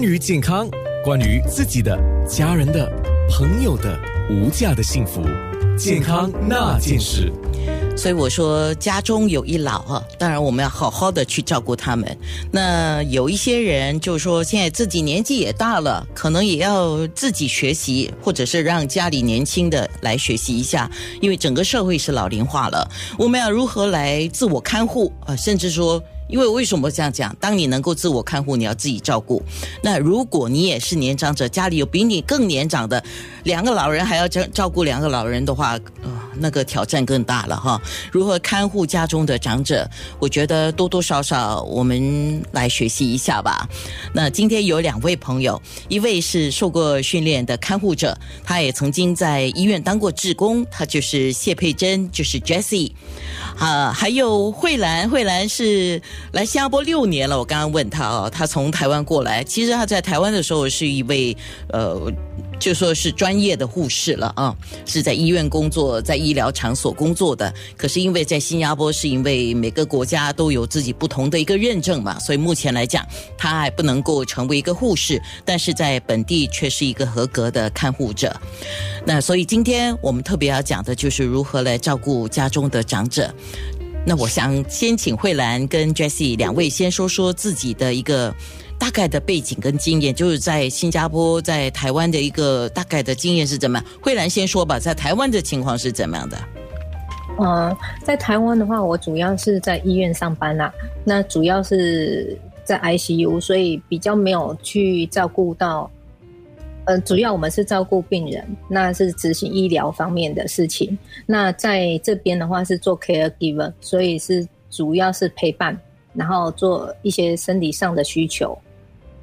关于健康，关于自己的、家人的、朋友的无价的幸福，健康那件事。所以我说，家中有一老啊，当然我们要好好的去照顾他们。那有一些人就是说，现在自己年纪也大了，可能也要自己学习，或者是让家里年轻的来学习一下，因为整个社会是老龄化了，我们要如何来自我看护啊？甚至说。因为为什么这样讲？当你能够自我看护，你要自己照顾。那如果你也是年长者，家里有比你更年长的两个老人，还要照照顾两个老人的话，呃，那个挑战更大了哈。如何看护家中的长者？我觉得多多少少我们来学习一下吧。那今天有两位朋友，一位是受过训练的看护者，他也曾经在医院当过志工，他就是谢佩珍，就是 Jessie。啊，还有慧兰，慧兰是。来新加坡六年了，我刚刚问他哦，他从台湾过来，其实他在台湾的时候是一位呃，就说是专业的护士了啊，是在医院工作，在医医疗场所工作的。可是因为在新加坡，是因为每个国家都有自己不同的一个认证嘛，所以目前来讲，他还不能够成为一个护士，但是在本地却是一个合格的看护者。那所以今天我们特别要讲的就是如何来照顾家中的长者。那我想先请慧兰跟 Jessie 两位先说说自己的一个大概的背景跟经验，就是在新加坡、在台湾的一个大概的经验是怎么样？慧兰先说吧，在台湾的情况是怎么样的？呃，在台湾的话，我主要是在医院上班啦，那主要是在 ICU，所以比较没有去照顾到。呃，主要我们是照顾病人，那是执行医疗方面的事情。那在这边的话是做 caregiver，所以是主要是陪伴，然后做一些生理上的需求。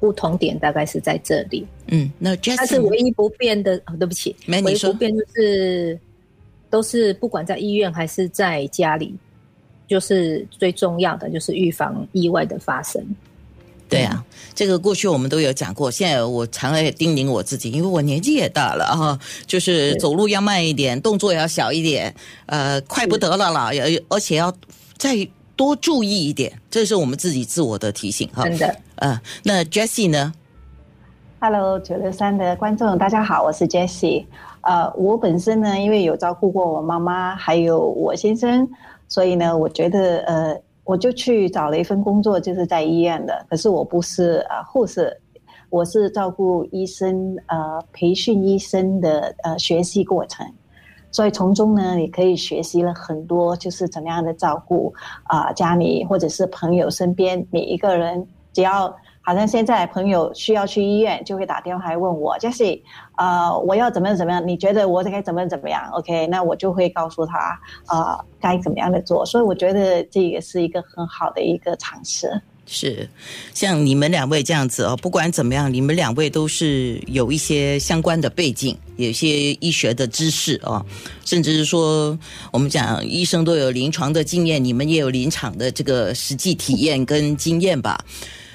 不同点大概是在这里。嗯，那它是唯一不变的。哦，对不起，没唯一不变就是都是不管在医院还是在家里，就是最重要的就是预防意外的发生。对啊，这个过去我们都有讲过。现在我常也叮咛我自己，因为我年纪也大了啊，就是走路要慢一点，动作要小一点，呃，快不得了了，而而且要再多注意一点，这是我们自己自我的提醒哈。真的，呃，那 Jessie 呢？Hello，九六三的观众，大家好，我是 Jessie。呃，我本身呢，因为有照顾过我妈妈，还有我先生，所以呢，我觉得呃。我就去找了一份工作，就是在医院的。可是我不是呃护士，我是照顾医生呃培训医生的呃学习过程。所以从中呢，你可以学习了很多，就是怎么样的照顾啊家里或者是朋友身边每一个人，只要。好像现在朋友需要去医院，就会打电话问我，就是呃，我要怎么怎么样？你觉得我该怎么怎么样？OK，那我就会告诉他，呃，该怎么样的做。所以我觉得这也是一个很好的一个尝试。是，像你们两位这样子哦，不管怎么样，你们两位都是有一些相关的背景，有些医学的知识哦，甚至是说我们讲医生都有临床的经验，你们也有临场的这个实际体验跟经验吧。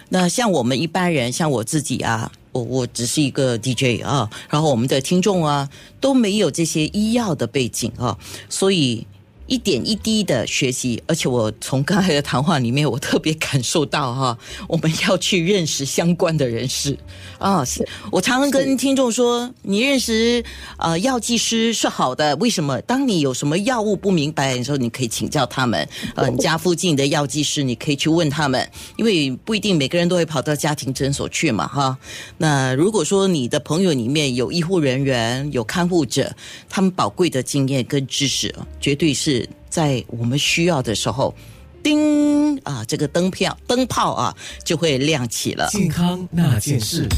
那像我们一般人，像我自己啊，我我只是一个 DJ 啊，然后我们的听众啊都没有这些医药的背景啊，所以。一点一滴的学习，而且我从刚才的谈话里面，我特别感受到哈，我们要去认识相关的人士啊。是我常常跟听众说，你认识呃药剂师是好的，为什么？当你有什么药物不明白的时候，你可以请教他们。呃，你家附近的药剂师，你可以去问他们，因为不一定每个人都会跑到家庭诊所去嘛哈。那如果说你的朋友里面有医护人员、有看护者，他们宝贵的经验跟知识，绝对是。在我们需要的时候，叮啊，这个灯票灯泡啊就会亮起了。健康那件事。